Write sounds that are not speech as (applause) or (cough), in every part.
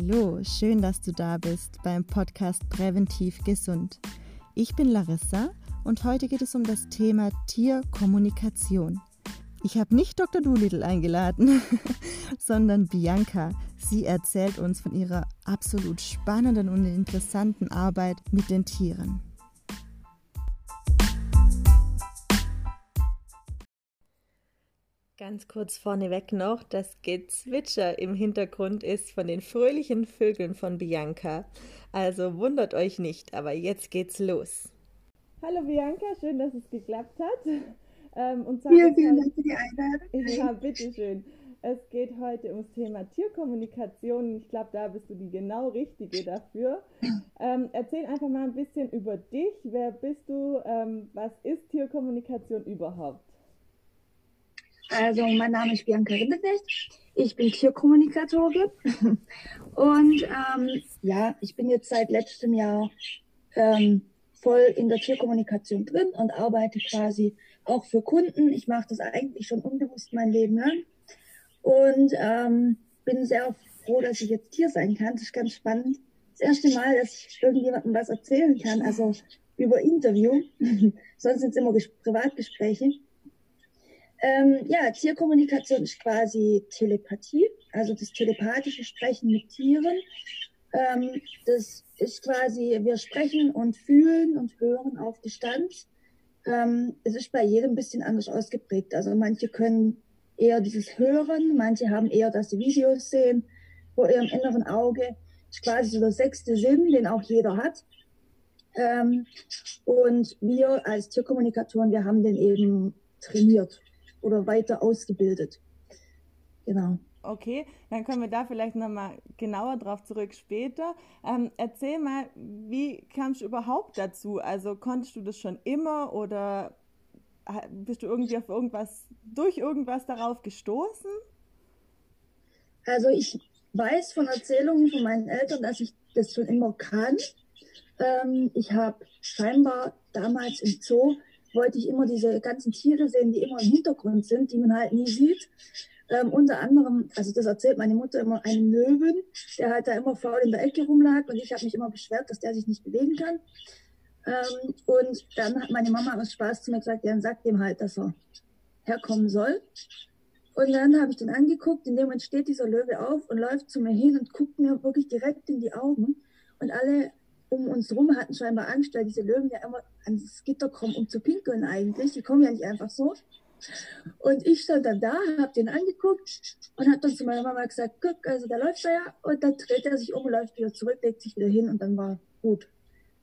Hallo, schön, dass du da bist beim Podcast Präventiv Gesund. Ich bin Larissa und heute geht es um das Thema Tierkommunikation. Ich habe nicht Dr. Doolittle eingeladen, (laughs) sondern Bianca. Sie erzählt uns von ihrer absolut spannenden und interessanten Arbeit mit den Tieren. Ganz kurz vorneweg noch, das Gezwitscher im Hintergrund ist von den fröhlichen Vögeln von Bianca. Also wundert euch nicht, aber jetzt geht's los. Hallo Bianca, schön, dass es geklappt hat. Ähm, und vielen, vielen Dank für die Einladung. Ja, bitteschön. Es geht heute ums Thema Tierkommunikation. Ich glaube, da bist du die genau Richtige dafür. Ähm, erzähl einfach mal ein bisschen über dich. Wer bist du? Ähm, was ist Tierkommunikation überhaupt? Also, mein Name ist Bianca Rindeknecht. Ich bin Tierkommunikatorin. (laughs) Und ähm, ja, ich bin jetzt seit letztem Jahr ähm, voll in der Tierkommunikation drin und arbeite quasi auch für Kunden. Ich mache das eigentlich schon unbewusst mein Leben lang. Und ähm, bin sehr froh, dass ich jetzt hier sein kann. Das ist ganz spannend. Das erste Mal, dass ich irgendjemandem was erzählen kann, also über Interview. (laughs) Sonst sind es immer Privatgespräche. Ähm, ja, Tierkommunikation ist quasi Telepathie, also das telepathische Sprechen mit Tieren. Ähm, das ist quasi, wir sprechen und fühlen und hören auf Distanz. Ähm, es ist bei jedem ein bisschen anders ausgeprägt. Also manche können eher dieses Hören, manche haben eher das Videos sehen vor ihrem inneren Auge. Das ist quasi so der sechste Sinn, den auch jeder hat. Ähm, und wir als Tierkommunikatoren, wir haben den eben trainiert oder weiter ausgebildet. Genau. Okay, dann kommen wir da vielleicht nochmal genauer drauf zurück später. Ähm, erzähl mal, wie kamst du überhaupt dazu? Also konntest du das schon immer oder bist du irgendwie auf irgendwas, durch irgendwas darauf gestoßen? Also ich weiß von Erzählungen von meinen Eltern, dass ich das schon immer kann. Ähm, ich habe scheinbar damals im Zoo wollte ich immer diese ganzen Tiere sehen, die immer im Hintergrund sind, die man halt nie sieht. Ähm, unter anderem, also das erzählt meine Mutter immer, einen Löwen, der halt da immer faul in der Ecke rumlag und ich habe mich immer beschwert, dass der sich nicht bewegen kann. Ähm, und dann hat meine Mama aus Spaß zu mir gesagt, ja, dann sag dem halt, dass er herkommen soll. Und dann habe ich den angeguckt, in dem Moment steht dieser Löwe auf und läuft zu mir hin und guckt mir wirklich direkt in die Augen. Und alle um uns rum hatten scheinbar Angst, weil diese Löwen ja immer ans Gitter kommen, um zu pinkeln eigentlich. Die kommen ja nicht einfach so. Und ich stand dann da, habe den angeguckt und habe dann zu meiner Mama gesagt, guck, also da läuft er ja. Und dann dreht er sich um, läuft wieder zurück, legt sich wieder hin und dann war gut.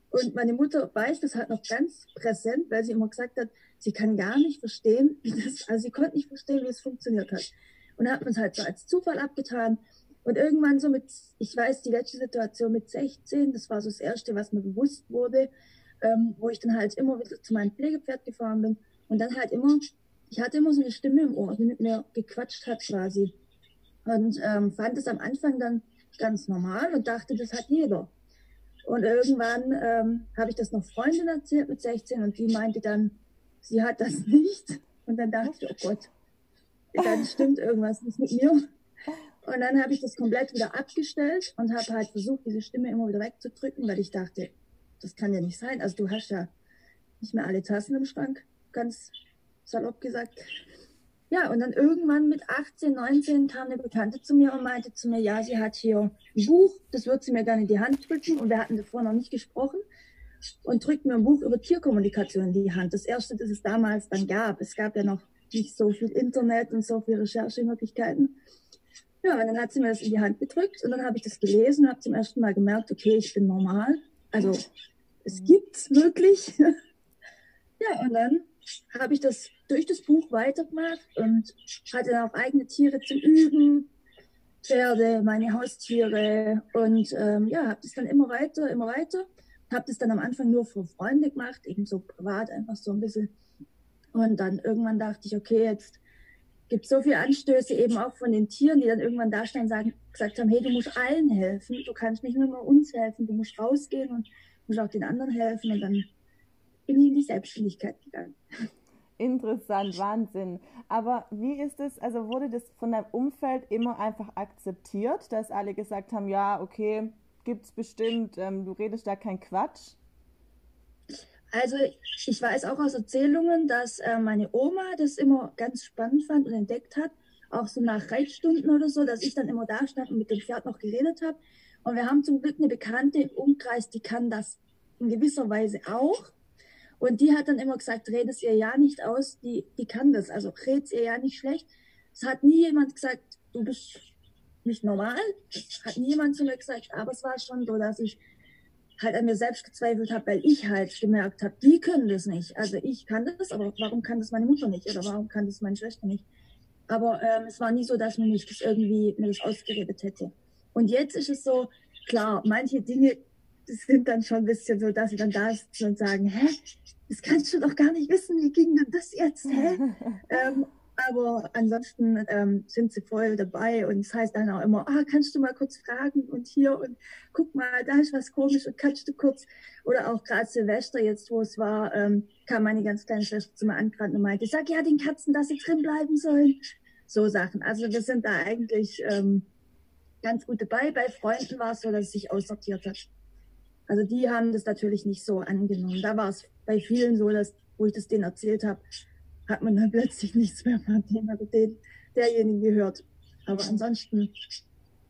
Und meine Mutter weiß das halt noch ganz präsent, weil sie immer gesagt hat, sie kann gar nicht verstehen, (laughs) wie das, also sie konnte nicht verstehen, wie es funktioniert hat. Und hat man es halt so als Zufall abgetan. Und irgendwann so mit, ich weiß, die letzte Situation mit 16, das war so das Erste, was mir bewusst wurde, ähm, wo ich dann halt immer wieder zu meinem Pflegepferd gefahren bin und dann halt immer, ich hatte immer so eine Stimme im Ohr, die mit mir gequatscht hat quasi. Und ähm, fand es am Anfang dann ganz normal und dachte, das hat jeder. Und irgendwann ähm, habe ich das noch Freundin erzählt mit 16 und die meinte dann, sie hat das (laughs) nicht. Und dann dachte ich, oh Gott, dann stimmt irgendwas nicht mit mir. Und dann habe ich das komplett wieder abgestellt und habe halt versucht, diese Stimme immer wieder wegzudrücken, weil ich dachte, das kann ja nicht sein. Also du hast ja nicht mehr alle Tassen im Schrank, ganz salopp gesagt. Ja, und dann irgendwann mit 18, 19 kam eine Bekannte zu mir und meinte zu mir, ja, sie hat hier ein Buch, das wird sie mir gerne in die Hand drücken. Und wir hatten davor noch nicht gesprochen. Und drückt mir ein Buch über Tierkommunikation in die Hand. Das erste, das es damals dann gab. Es gab ja noch nicht so viel Internet und so viele Recherchemöglichkeiten. Ja, und dann hat sie mir das in die Hand gedrückt und dann habe ich das gelesen und habe zum ersten Mal gemerkt, okay, ich bin normal. Also es gibt's wirklich. (laughs) ja, und dann habe ich das durch das Buch weitergemacht und hatte dann auch eigene Tiere zum Üben, Pferde, meine Haustiere und ähm, ja, habe das dann immer weiter, immer weiter. Habe das dann am Anfang nur für Freunde gemacht, eben so privat, einfach so ein bisschen. Und dann irgendwann dachte ich, okay, jetzt gibt so viele Anstöße eben auch von den Tieren, die dann irgendwann da stehen und sagen, gesagt haben, hey, du musst allen helfen, du kannst nicht nur uns helfen, du musst rausgehen und musst auch den anderen helfen und dann bin ich in die Selbstständigkeit gegangen. Interessant, Wahnsinn. Aber wie ist es, also wurde das von deinem Umfeld immer einfach akzeptiert, dass alle gesagt haben, ja, okay, gibt es bestimmt, ähm, du redest da kein Quatsch? Also ich weiß auch aus Erzählungen, dass äh, meine Oma das immer ganz spannend fand und entdeckt hat, auch so nach Reitstunden oder so, dass ich dann immer da stand und mit dem Pferd noch geredet habe. Und wir haben zum Glück eine Bekannte im Umkreis, die kann das in gewisser Weise auch. Und die hat dann immer gesagt, red es ihr ja nicht aus, die, die kann das. Also red es ihr ja nicht schlecht. Es hat nie jemand gesagt, du bist nicht normal. Hat nie jemand zu mir gesagt, aber es war schon so, dass ich halt an mir selbst gezweifelt habe, weil ich halt gemerkt habe, die können das nicht. Also ich kann das, aber warum kann das meine Mutter nicht? Oder warum kann das meine Schwester nicht? Aber ähm, es war nie so, dass man mich das irgendwie mir das ausgeredet hätte. Und jetzt ist es so, klar, manche Dinge sind dann schon ein bisschen so, dass sie dann da sitzen und sagen, hä, das kannst du doch gar nicht wissen, wie ging denn das jetzt, hä? (laughs) ähm, aber ansonsten ähm, sind sie voll dabei und es heißt dann auch immer, ah, kannst du mal kurz fragen und hier und guck mal, da ist was komisch und kannst du kurz oder auch gerade Silvester jetzt, wo es war, ähm, kam meine ganz kleine Schwester zu mir angerannt und meinte, sag ja den Katzen, dass sie drin bleiben sollen. So Sachen. Also wir sind da eigentlich ähm, ganz gut dabei. Bei Freunden war es so, dass es sich aussortiert hat. Also die haben das natürlich nicht so angenommen. Da war es bei vielen so, dass, wo ich das denen erzählt habe, hat man dann plötzlich nichts mehr von dem oder den, derjenigen gehört. Aber ansonsten,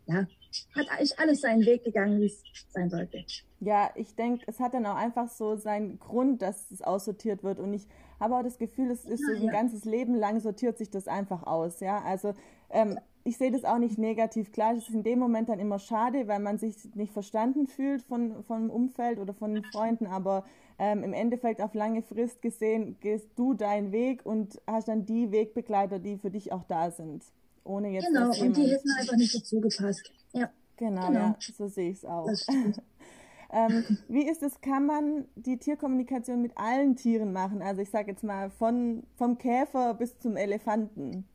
ja, hat eigentlich alles seinen Weg gegangen, wie es sein sollte. Ja, ich denke, es hat dann auch einfach so seinen Grund, dass es aussortiert wird. Und ich habe auch das Gefühl, es ist ja, so ein ja. ganzes Leben lang sortiert sich das einfach aus. Ja, also ähm, ich sehe das auch nicht negativ. Klar, es ist in dem Moment dann immer schade, weil man sich nicht verstanden fühlt von, vom Umfeld oder von den Freunden, aber ähm, im Endeffekt auf lange Frist gesehen gehst du deinen Weg und hast dann die Wegbegleiter, die für dich auch da sind. Ohne jetzt. Genau, und die hätten einfach nicht dazu gepasst. Ja. Genau, genau. ja, so sehe ich es auch. (laughs) ähm, wie ist es, kann man die Tierkommunikation mit allen Tieren machen? Also ich sage jetzt mal von, vom Käfer bis zum Elefanten.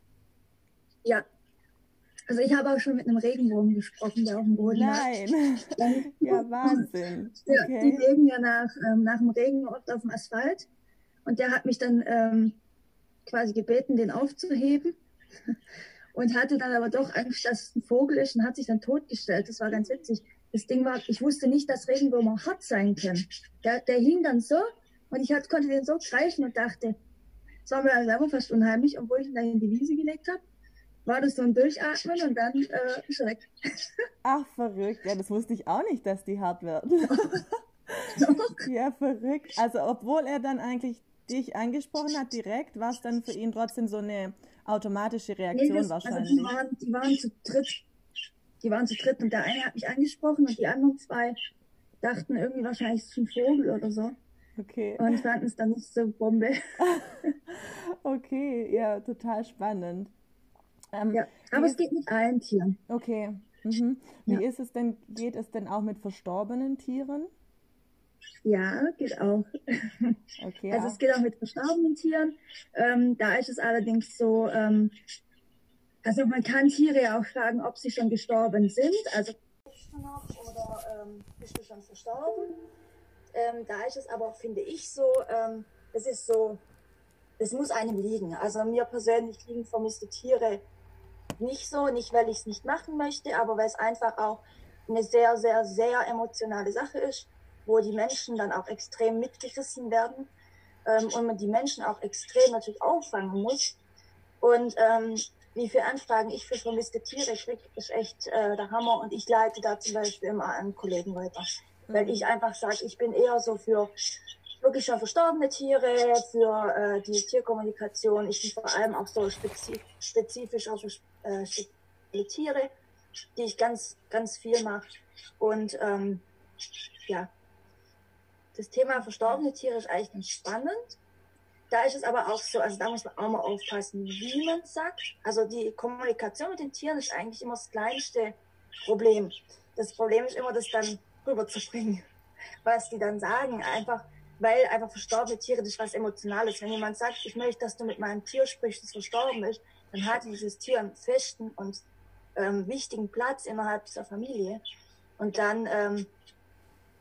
Ja, also ich habe auch schon mit einem Regenwurm gesprochen, der auf dem Boden Nein. (laughs) (laughs) ja, Wahnsinn. Okay. Ja, die legen ja nach, ähm, nach dem Regen oft auf dem Asphalt. Und der hat mich dann ähm, quasi gebeten, den aufzuheben. (laughs) Und hatte dann aber doch Angst, dass es ein Vogel ist und hat sich dann totgestellt. Das war ganz witzig. Das Ding war, ich wusste nicht, dass Regenwürmer hart sein können. Der, der hing dann so und ich hat, konnte den so greifen und dachte, es war mir selber fast unheimlich, obwohl ich ihn dann in die Wiese gelegt habe war das so ein Durchatmen und dann äh, weg. (laughs) Ach, verrückt. Ja, das wusste ich auch nicht, dass die hart wird. (laughs) ja, verrückt. Also, obwohl er dann eigentlich dich angesprochen hat direkt, war es dann für ihn trotzdem so eine automatische Reaktion nee, das, wahrscheinlich. Also die, waren, die waren zu dritt. Die waren zu dritt und der eine hat mich angesprochen und die anderen zwei dachten irgendwie wahrscheinlich, es ist ein Vogel oder so. Okay. Und fanden es dann nicht so Bombe. (laughs) okay, ja, total spannend. Ähm, ja, aber es geht mit allen Tieren. Okay. Mhm. Wie ja. ist es denn, geht es denn auch mit verstorbenen Tieren? Ja, geht auch. Okay, also auch. es geht auch mit verstorbenen Tieren. Ähm, da ist es allerdings so, ähm, also man kann Tiere ja auch fragen, ob sie schon gestorben sind. Also noch oder ähm, bist du schon verstorben? Ähm, da ist es aber, finde ich, so, ähm, das ist so, das muss einem liegen. Also mir persönlich liegen vermisste Tiere nicht so, nicht weil ich es nicht machen möchte, aber weil es einfach auch eine sehr, sehr, sehr emotionale Sache ist, wo die Menschen dann auch extrem mitgerissen werden ähm, und man die Menschen auch extrem natürlich auffangen muss. Und ähm, wie viele Anfragen ich für vermisste Tiere kriege, ist echt äh, der Hammer. Und ich leite da zum Beispiel immer an Kollegen weiter. Mhm. Weil ich einfach sage, ich bin eher so für wirklich schon verstorbene Tiere, für äh, die Tierkommunikation. Ich bin vor allem auch so spezifisch auf äh, Tiere, die ich ganz, ganz viel mache. Und ähm, ja, das Thema verstorbene Tiere ist eigentlich ganz spannend. Da ist es aber auch so, also da muss man auch mal aufpassen, wie man sagt. Also die Kommunikation mit den Tieren ist eigentlich immer das kleinste Problem. Das Problem ist immer, das dann rüberzubringen, (laughs) was die dann sagen. Einfach, weil einfach verstorbene Tiere, das was Emotionales. Wenn jemand sagt, ich möchte, dass du mit meinem Tier sprichst, das verstorben ist, dann hat dieses Tier einen festen und ähm, wichtigen Platz innerhalb dieser Familie. Und dann ähm,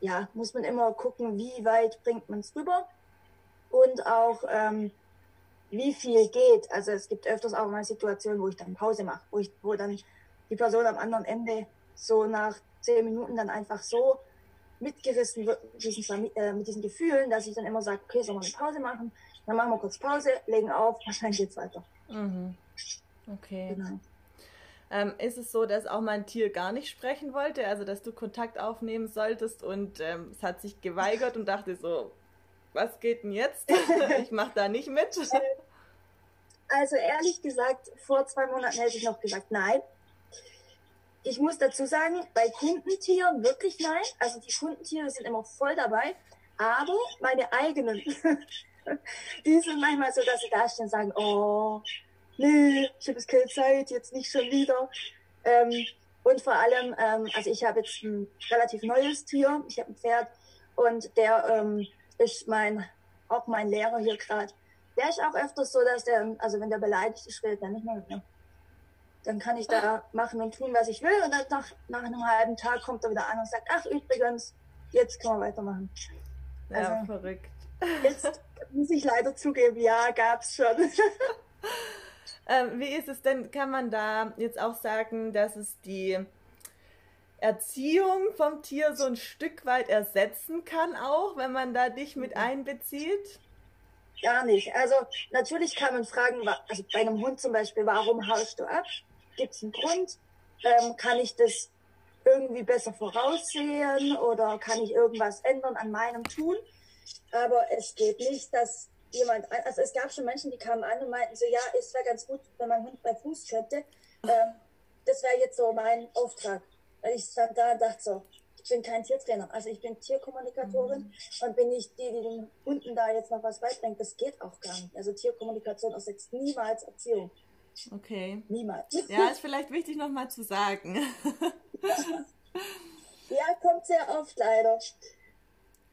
ja, muss man immer gucken, wie weit bringt man es rüber. Und auch, ähm, wie viel geht. Also es gibt öfters auch mal Situationen, wo ich dann Pause mache, wo, ich, wo dann die Person am anderen Ende so nach zehn Minuten dann einfach so mitgerissen wird mit diesen, äh, mit diesen Gefühlen, dass ich dann immer sage, okay, sollen wir eine Pause machen? Dann machen wir kurz Pause, legen auf, (laughs) wahrscheinlich geht's weiter. Mhm. Okay. Genau. Ähm, ist es so, dass auch mein Tier gar nicht sprechen wollte, also dass du Kontakt aufnehmen solltest und ähm, es hat sich geweigert und dachte so, was geht denn jetzt? (laughs) ich mache da nicht mit. Also ehrlich gesagt, vor zwei Monaten hätte ich noch gesagt, nein. Ich muss dazu sagen, bei Kundentieren wirklich nein. Also die Kundentiere sind immer voll dabei. Aber meine eigenen, (laughs) die sind manchmal so, dass sie da stehen und sagen, oh, nee, ich habe jetzt keine Zeit, jetzt nicht schon wieder. Ähm, und vor allem, ähm, also ich habe jetzt ein relativ neues Tier, ich habe ein Pferd und der ähm, ist mein, auch mein Lehrer hier gerade. Der ist auch öfters so, dass der, also wenn der beleidigt ist, redet er nicht mehr mit mir. Dann kann ich da machen und tun, was ich will. Und dann nach, nach einem halben Tag kommt er wieder an und sagt, ach übrigens, jetzt können wir weitermachen. Ja, also, verrückt. Jetzt muss ich leider zugeben, ja, gab's schon. (laughs) ähm, wie ist es denn, kann man da jetzt auch sagen, dass es die Erziehung vom Tier so ein Stück weit ersetzen kann, auch wenn man da dich mit mhm. einbezieht? Gar nicht. Also natürlich kann man fragen, also bei einem Hund zum Beispiel, warum haust du ab? Gibt es einen Grund? Ähm, kann ich das irgendwie besser voraussehen oder kann ich irgendwas ändern an meinem Tun? Aber es geht nicht, dass jemand, also es gab schon Menschen, die kamen an und meinten so, ja, es wäre ganz gut, wenn mein Hund bei Fuß könnte. Ähm, das wäre jetzt so mein Auftrag. Weil ich stand da und dachte so, ich bin kein Tiertrainer. Also ich bin Tierkommunikatorin mhm. und bin nicht die, die den Hunden da jetzt noch was beibringt. Das geht auch gar nicht. Also Tierkommunikation ersetzt niemals Erziehung. Okay. Niemals. Ja, ist vielleicht wichtig nochmal zu sagen. (laughs) ja, kommt sehr oft leider.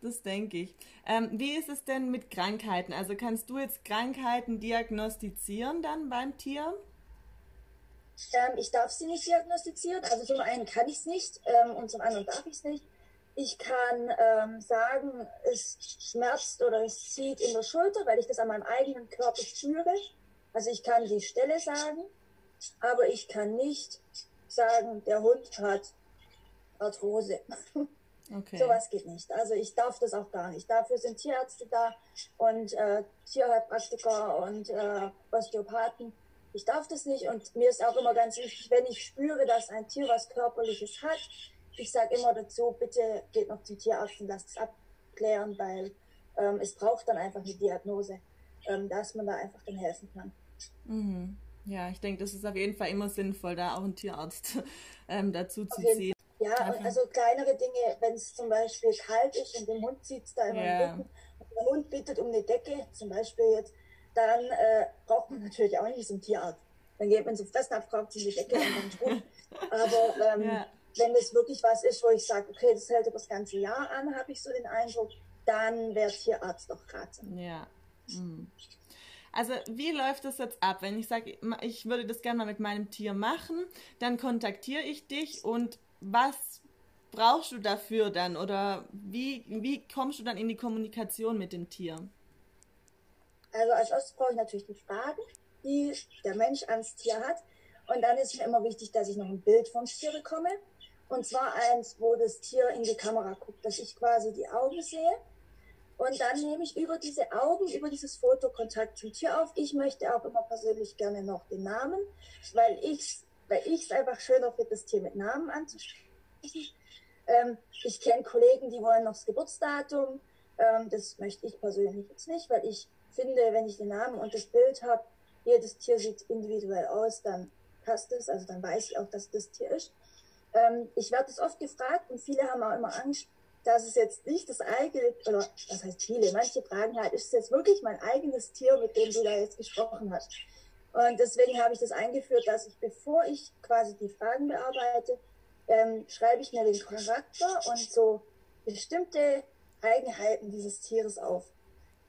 Das denke ich. Ähm, wie ist es denn mit Krankheiten? Also kannst du jetzt Krankheiten diagnostizieren dann beim Tier? Ähm, ich darf sie nicht diagnostizieren. Also zum einen kann ich es nicht ähm, und zum anderen darf ich es nicht. Ich kann ähm, sagen, es schmerzt oder es zieht in der Schulter, weil ich das an meinem eigenen Körper spüre. Also ich kann die Stelle sagen, aber ich kann nicht sagen, der Hund hat Arthrose. (laughs) Okay. Sowas geht nicht. Also ich darf das auch gar nicht. Dafür sind Tierärzte da und äh, Tierheilpraktiker und äh, Osteopathen. Ich darf das nicht und mir ist auch immer ganz wichtig, wenn ich spüre, dass ein Tier was Körperliches hat, ich sage immer dazu, bitte geht noch zum Tierarzt und lasst es abklären, weil ähm, es braucht dann einfach eine Diagnose, ähm, dass man da einfach dann helfen kann. Mhm. Ja, ich denke, das ist auf jeden Fall immer sinnvoll, da auch einen Tierarzt (laughs) ähm, dazu zu ziehen. Ja, und also kleinere Dinge, wenn es zum Beispiel kalt ist und dem Hund zieht es da immer yeah. Rücken und der Hund bittet um eine Decke, zum Beispiel jetzt, dann äh, braucht man natürlich auch nicht so einen Tierarzt. Dann geht man zum Fressnapf, kauft sich die Decke und dann gut. Aber ähm, ja. wenn es wirklich was ist, wo ich sage, okay, das hält über das ganze Jahr an, habe ich so den Eindruck, dann wäre Tierarzt doch ratsam. Ja. Hm. Also wie läuft das jetzt ab? Wenn ich sage, ich würde das gerne mal mit meinem Tier machen, dann kontaktiere ich dich und was brauchst du dafür dann? Oder wie, wie kommst du dann in die Kommunikation mit dem Tier? Also als erstes brauche ich natürlich die Fragen, die der Mensch ans Tier hat. Und dann ist mir immer wichtig, dass ich noch ein Bild vom Tier bekomme. Und zwar eins, wo das Tier in die Kamera guckt, dass ich quasi die Augen sehe. Und dann nehme ich über diese Augen, über dieses Foto Kontakt zum Tier auf. Ich möchte auch immer persönlich gerne noch den Namen, weil ich weil es einfach schöner finde, das Tier mit Namen anzusprechen. Ähm, ich kenne Kollegen, die wollen noch das Geburtsdatum. Ähm, das möchte ich persönlich jetzt nicht, weil ich finde, wenn ich den Namen und das Bild habe, jedes Tier sieht individuell aus, dann passt es, also dann weiß ich auch, dass das Tier ist. Ähm, ich werde es oft gefragt und viele haben auch immer Angst, dass es jetzt nicht das eigene, oder was heißt viele, manche fragen halt, ist es jetzt wirklich mein eigenes Tier, mit dem du da jetzt gesprochen hast? Und deswegen habe ich das eingeführt, dass ich, bevor ich quasi die Fragen bearbeite, ähm, schreibe ich mir den Charakter und so bestimmte Eigenheiten dieses Tieres auf.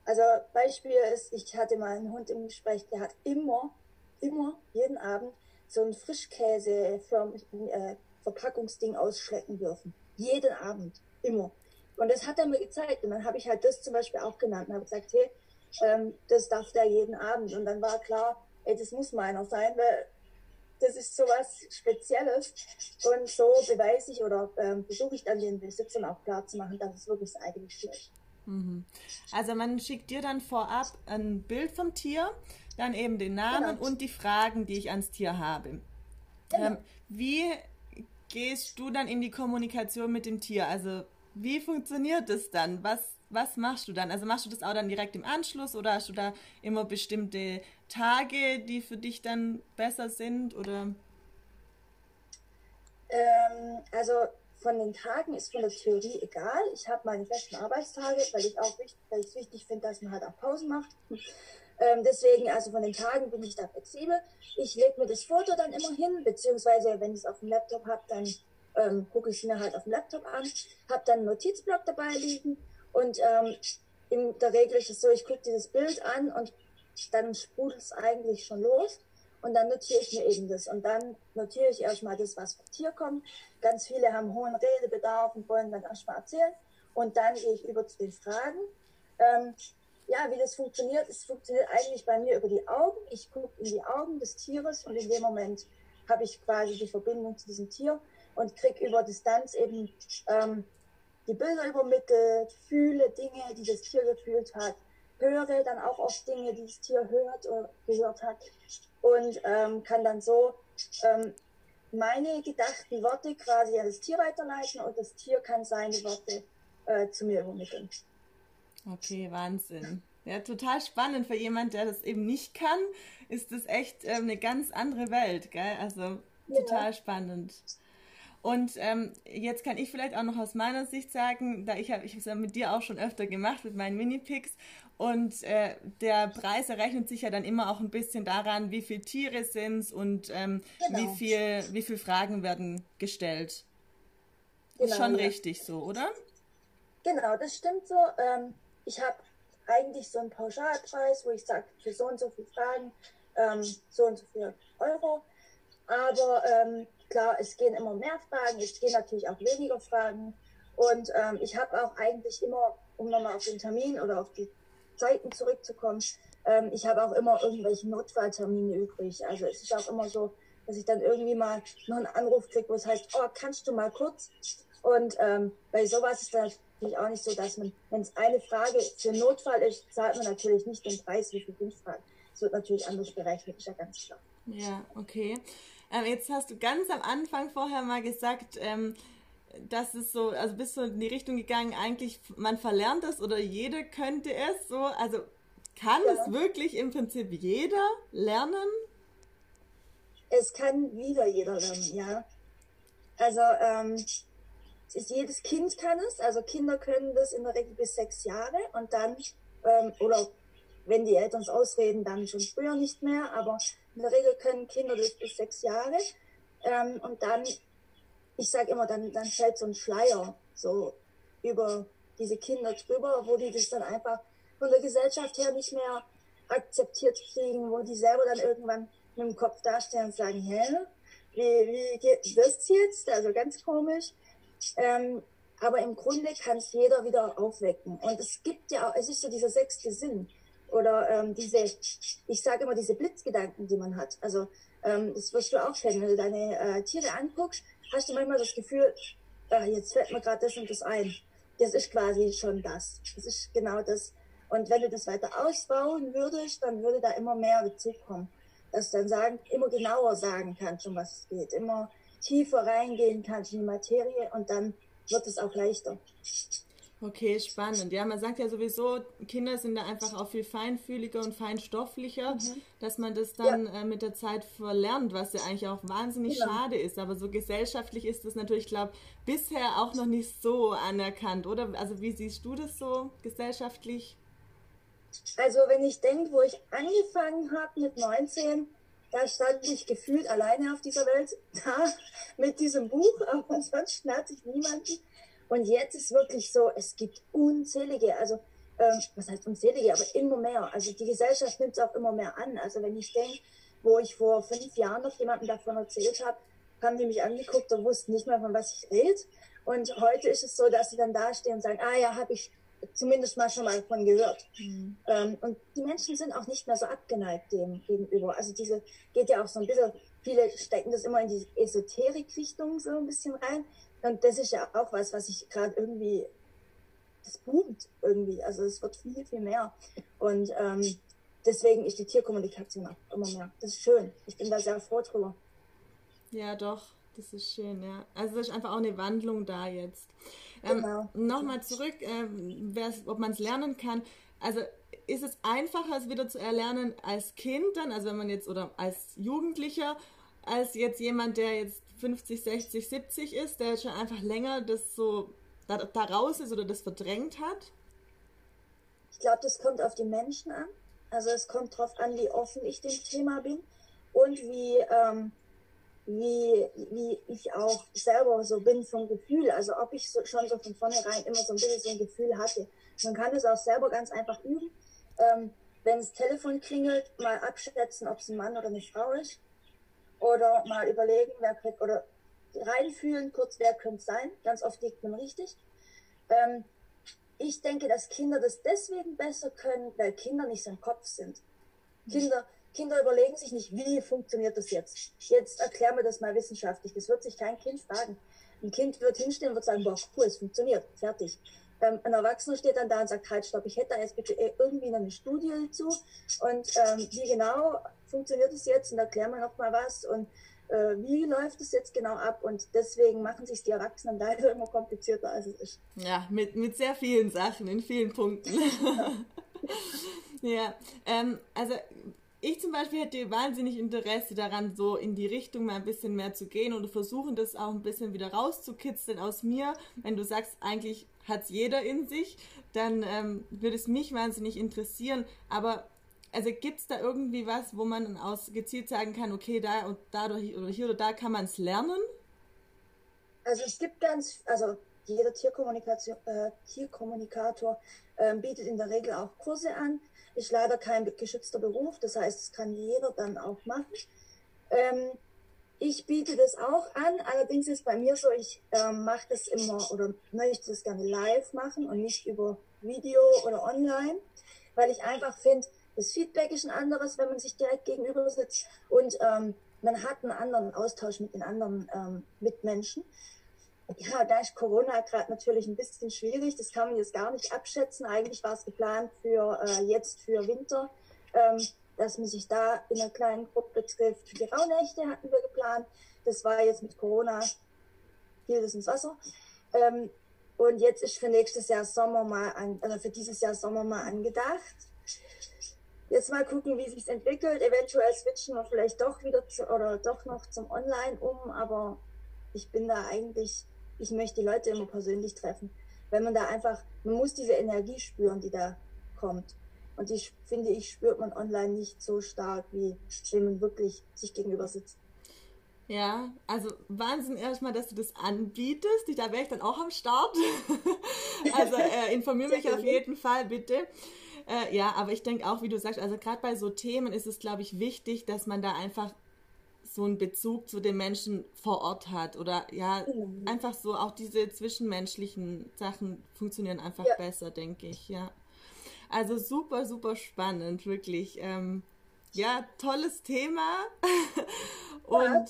Also Beispiel ist, ich hatte mal einen Hund im Gespräch, der hat immer, immer, jeden Abend so ein Frischkäse äh, Verpackungsding ausschlecken dürfen. Jeden Abend, immer. Und das hat er mir gezeigt. Und dann habe ich halt das zum Beispiel auch genannt und habe gesagt, hey, ähm, das darf der jeden Abend. Und dann war klar, ey, das muss meiner sein, weil das ist so was Spezielles. Und so beweise ich oder ähm, versuche ich dann den Besitzern auch klar zu machen, dass es wirklich das eigene Tier ist. Mhm. Also man schickt dir dann vorab ein Bild vom Tier, dann eben den Namen genau. und die Fragen, die ich ans Tier habe. Genau. Ähm, wie gehst du dann in die Kommunikation mit dem Tier? Also wie funktioniert das dann? Was, was machst du dann? Also machst du das auch dann direkt im Anschluss oder hast du da immer bestimmte Tage, die für dich dann besser sind? Oder? Ähm, also von den Tagen ist von der Theorie egal. Ich habe meine festen Arbeitstage, weil ich auch weil ich es wichtig finde, dass man halt auch Pausen macht. Ähm, deswegen, also von den Tagen bin ich da flexibel. Ich lege mir das Foto dann immer hin, beziehungsweise wenn ich es auf dem Laptop habe, dann ähm, gucke ich es mir halt auf dem Laptop an, habe dann einen Notizblock dabei liegen und ähm, in der Regel ist es so, ich gucke dieses Bild an und dann sprudelt es eigentlich schon los. Und dann notiere ich mir eben das. Und dann notiere ich erstmal das, was vom Tier kommt. Ganz viele haben hohen Redebedarf und wollen dann erstmal erzählen. Und dann gehe ich über zu den Fragen. Ähm, ja, wie das funktioniert, es funktioniert eigentlich bei mir über die Augen. Ich gucke in die Augen des Tieres und in dem Moment habe ich quasi die Verbindung zu diesem Tier und kriege über Distanz eben ähm, die Bilder übermittelt, fühle Dinge, die das Tier gefühlt hat, höre dann auch oft Dinge, die das Tier hört oder gehört hat und ähm, kann dann so ähm, meine gedachten Worte quasi an das Tier weiterleiten und das Tier kann seine Worte äh, zu mir übermitteln. Okay, Wahnsinn. Ja, total spannend für jemand, der das eben nicht kann, ist das echt ähm, eine ganz andere Welt, gell? Also total ja. spannend. Und ähm, jetzt kann ich vielleicht auch noch aus meiner Sicht sagen, da ich habe ich es ja mit dir auch schon öfter gemacht mit meinen Mini-Picks und äh, der Preis errechnet sich ja dann immer auch ein bisschen daran, wie viele Tiere sind und ähm, genau. wie viel wie viel Fragen werden gestellt. Genau, ist schon ja. richtig so, oder? Genau, das stimmt so. Ähm, ich habe eigentlich so einen Pauschalpreis, wo ich sage, für so und so viele Fragen ähm, so und so viel Euro. Aber ähm, klar, es gehen immer mehr Fragen, es gehen natürlich auch weniger Fragen. Und ähm, ich habe auch eigentlich immer, um nochmal auf den Termin oder auf die Zeiten zurückzukommen, ähm, ich habe auch immer irgendwelche Notfalltermine übrig. Also es ist auch immer so, dass ich dann irgendwie mal noch einen Anruf kriege, wo es heißt, oh, kannst du mal kurz? Und ähm, bei sowas ist dann natürlich auch nicht so, dass man, wenn es eine Frage für Notfall ist, zahlt man natürlich nicht den Preis wie für fünf Fragen. Es wird natürlich anders berechnet, ist ja ganz klar. Ja, okay. Ähm, jetzt hast du ganz am Anfang vorher mal gesagt, ähm, dass es so, also bist du in die Richtung gegangen, eigentlich man verlernt es oder jeder könnte es so. Also kann ja. es wirklich im Prinzip jeder lernen? Es kann wieder jeder lernen, ja. Also ähm, jedes Kind kann es, also Kinder können das in der Regel bis sechs Jahre und dann, ähm, oder wenn die Eltern es ausreden, dann schon früher nicht mehr, aber in der Regel können Kinder das bis sechs Jahre ähm, und dann, ich sage immer, dann, dann fällt so ein Schleier so über diese Kinder drüber, wo die das dann einfach von der Gesellschaft her nicht mehr akzeptiert kriegen, wo die selber dann irgendwann mit dem Kopf dastehen und sagen, hä, wie, wie geht das jetzt? Also ganz komisch. Ähm, aber im Grunde kann es jeder wieder aufwecken. Und es gibt ja auch, es ist so dieser sechste Sinn. Oder ähm, diese, ich sage immer, diese Blitzgedanken, die man hat. Also ähm, das wirst du auch kennen. Wenn du deine äh, Tiere anguckst, hast du manchmal das Gefühl, äh, jetzt fällt mir gerade das und das ein. Das ist quasi schon das. Das ist genau das. Und wenn du das weiter ausbauen würdest, dann würde da immer mehr dazu kommen. Dass du dann sagen, immer genauer sagen kannst, um was es geht. Immer tiefer reingehen kannst in die Materie und dann wird es auch leichter. Okay, spannend. Ja, man sagt ja sowieso, Kinder sind da einfach auch viel feinfühliger und feinstofflicher, mhm. dass man das dann ja. äh, mit der Zeit verlernt, was ja eigentlich auch wahnsinnig genau. schade ist. Aber so gesellschaftlich ist das natürlich, glaube bisher auch noch nicht so anerkannt, oder? Also wie siehst du das so gesellschaftlich? Also wenn ich denke, wo ich angefangen habe mit 19, da stand ich gefühlt alleine auf dieser Welt, (laughs) da mit diesem Buch, (laughs) aber ansonsten hatte ich niemanden. Und jetzt ist wirklich so, es gibt unzählige, also ähm, was heißt unzählige, aber immer mehr. Also die Gesellschaft nimmt es auch immer mehr an. Also wenn ich denke, wo ich vor fünf Jahren noch jemandem davon erzählt habe, haben die mich angeguckt und wussten nicht mehr, von was ich rede. Und heute ist es so, dass sie dann dastehen und sagen, ah ja, habe ich zumindest mal schon mal von gehört. Mhm. Ähm, und die Menschen sind auch nicht mehr so abgeneigt dem gegenüber. Also diese geht ja auch so ein bisschen, viele stecken das immer in die Esoterik-Richtung so ein bisschen rein. Und das ist ja auch was, was ich gerade irgendwie, das boomt irgendwie. Also es wird viel, viel mehr. Und ähm, deswegen ist die Tierkommunikation auch immer mehr. Das ist schön. Ich bin da sehr froh drüber. Ja, doch. Das ist schön, ja. Also es ist einfach auch eine Wandlung da jetzt. Ähm, genau. Nochmal zurück, ähm, ob man es lernen kann. Also ist es einfacher, es wieder zu erlernen als Kind dann, also wenn man jetzt oder als Jugendlicher, als jetzt jemand, der jetzt 50, 60, 70 ist, der schon einfach länger das so da, da raus ist oder das verdrängt hat? Ich glaube, das kommt auf die Menschen an. Also es kommt darauf an, wie offen ich dem Thema bin und wie ähm, wie, wie ich auch selber so bin vom Gefühl. Also ob ich so, schon so von vornherein immer so ein bisschen so ein Gefühl hatte. Man kann es auch selber ganz einfach üben. Ähm, wenn das Telefon klingelt, mal abschätzen, ob es ein Mann oder eine Frau ist. Oder mal überlegen, wer könnte, oder reinfühlen, kurz, wer könnte sein. Ganz oft liegt man richtig. Ähm, ich denke, dass Kinder das deswegen besser können, weil Kinder nicht so im Kopf sind. Kinder, Kinder überlegen sich nicht, wie funktioniert das jetzt? Jetzt erklär mir das mal wissenschaftlich. Das wird sich kein Kind fragen. Ein Kind wird hinstehen und wird sagen, boah, cool, es funktioniert, fertig. Ähm, ein Erwachsener steht dann da und sagt, halt, stopp, ich hätte da jetzt bitte irgendwie noch eine Studie dazu. Und ähm, wie genau funktioniert das jetzt? Und erklär mir noch mal was. Und äh, wie läuft es jetzt genau ab? Und deswegen machen sich die Erwachsenen leider immer komplizierter, als es ist. Ja, mit, mit sehr vielen Sachen, in vielen Punkten. (laughs) ja, ähm, also ich zum Beispiel hätte wahnsinnig Interesse daran, so in die Richtung mal ein bisschen mehr zu gehen und versuchen, das auch ein bisschen wieder rauszukitzeln aus mir. Wenn du sagst, eigentlich hat es jeder in sich, dann ähm, würde es mich wahnsinnig interessieren. Aber also gibt es da irgendwie was, wo man aus gezielt sagen kann, okay, da und dadurch oder hier oder da kann man es lernen? Also es gibt ganz, also jeder äh, Tierkommunikator äh, bietet in der Regel auch Kurse an ist leider kein geschützter Beruf, das heißt, es kann jeder dann auch machen. Ähm, ich biete das auch an, allerdings ist bei mir so, ich ähm, mache das immer oder möchte das gerne live machen und nicht über Video oder online, weil ich einfach finde, das Feedback ist ein anderes, wenn man sich direkt gegenüber sitzt und ähm, man hat einen anderen Austausch mit den anderen ähm, Mitmenschen. Ja, da ist Corona gerade natürlich ein bisschen schwierig. Das kann man jetzt gar nicht abschätzen. Eigentlich war es geplant für äh, jetzt für Winter, ähm, dass man sich da in einer kleinen Gruppe trifft. Die Rauhnächte hatten wir geplant. Das war jetzt mit Corona fiel das ins Wasser. Ähm, und jetzt ist für nächstes Jahr Sommer mal an, also für dieses Jahr Sommer mal angedacht. Jetzt mal gucken, wie sich entwickelt. Eventuell switchen wir vielleicht doch wieder zu, oder doch noch zum Online um, aber ich bin da eigentlich ich möchte die Leute immer persönlich treffen. Wenn man da einfach, man muss diese Energie spüren, die da kommt. Und die, finde ich, spürt man online nicht so stark, wie wenn man wirklich sich gegenüber sitzt. Ja, also Wahnsinn erstmal, dass du das anbietest. Da wäre ich dann auch am Start. (laughs) also äh, informiere mich auf jeden Fall bitte. Äh, ja, aber ich denke auch, wie du sagst, also gerade bei so Themen ist es, glaube ich, wichtig, dass man da einfach so einen Bezug zu den Menschen vor Ort hat oder ja, mhm. einfach so auch diese zwischenmenschlichen Sachen funktionieren einfach ja. besser, denke ich, ja. Also super, super spannend, wirklich. Ähm, ja, tolles Thema. (laughs) Und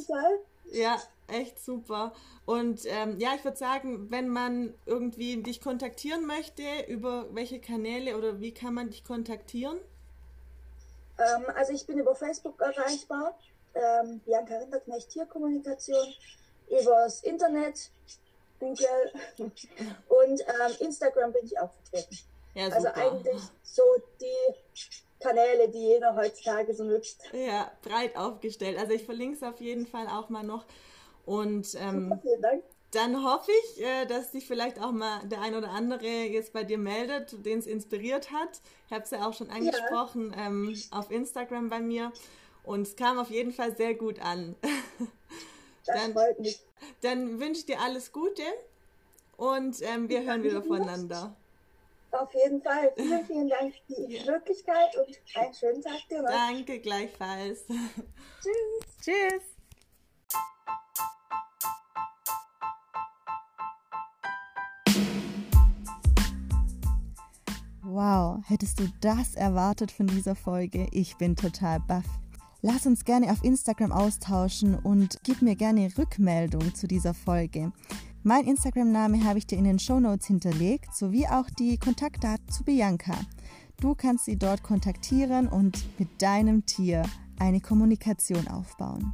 ja, echt super. Und ähm, ja, ich würde sagen, wenn man irgendwie dich kontaktieren möchte, über welche Kanäle oder wie kann man dich kontaktieren? Ähm, also ich bin über Facebook erreichbar ähm, Bianca Rinderknecht Tierkommunikation, übers Internet, Google (laughs) und ähm, Instagram bin ich auch vertreten. Ja, also eigentlich so die Kanäle, die jeder heutzutage so nutzt. Ja, breit aufgestellt. Also ich verlinke es auf jeden Fall auch mal noch. Und ähm, Super, vielen Dank. dann hoffe ich, äh, dass sich vielleicht auch mal der ein oder andere jetzt bei dir meldet, den es inspiriert hat. Ich habe es ja auch schon angesprochen ja. ähm, auf Instagram bei mir. Und es kam auf jeden Fall sehr gut an. (laughs) dann, freut mich. Dann wünsche ich dir alles Gute und ähm, wir hören wieder voneinander. Auf jeden Fall. Vielen, vielen Dank für die ja. Möglichkeit und einen schönen Tag dir noch. Danke, gleichfalls. (laughs) Tschüss. Tschüss. Wow, hättest du das erwartet von dieser Folge? Ich bin total baff. Lass uns gerne auf Instagram austauschen und gib mir gerne Rückmeldung zu dieser Folge. Mein Instagram-Name habe ich dir in den Show Notes hinterlegt, sowie auch die Kontaktdaten zu Bianca. Du kannst sie dort kontaktieren und mit deinem Tier eine Kommunikation aufbauen.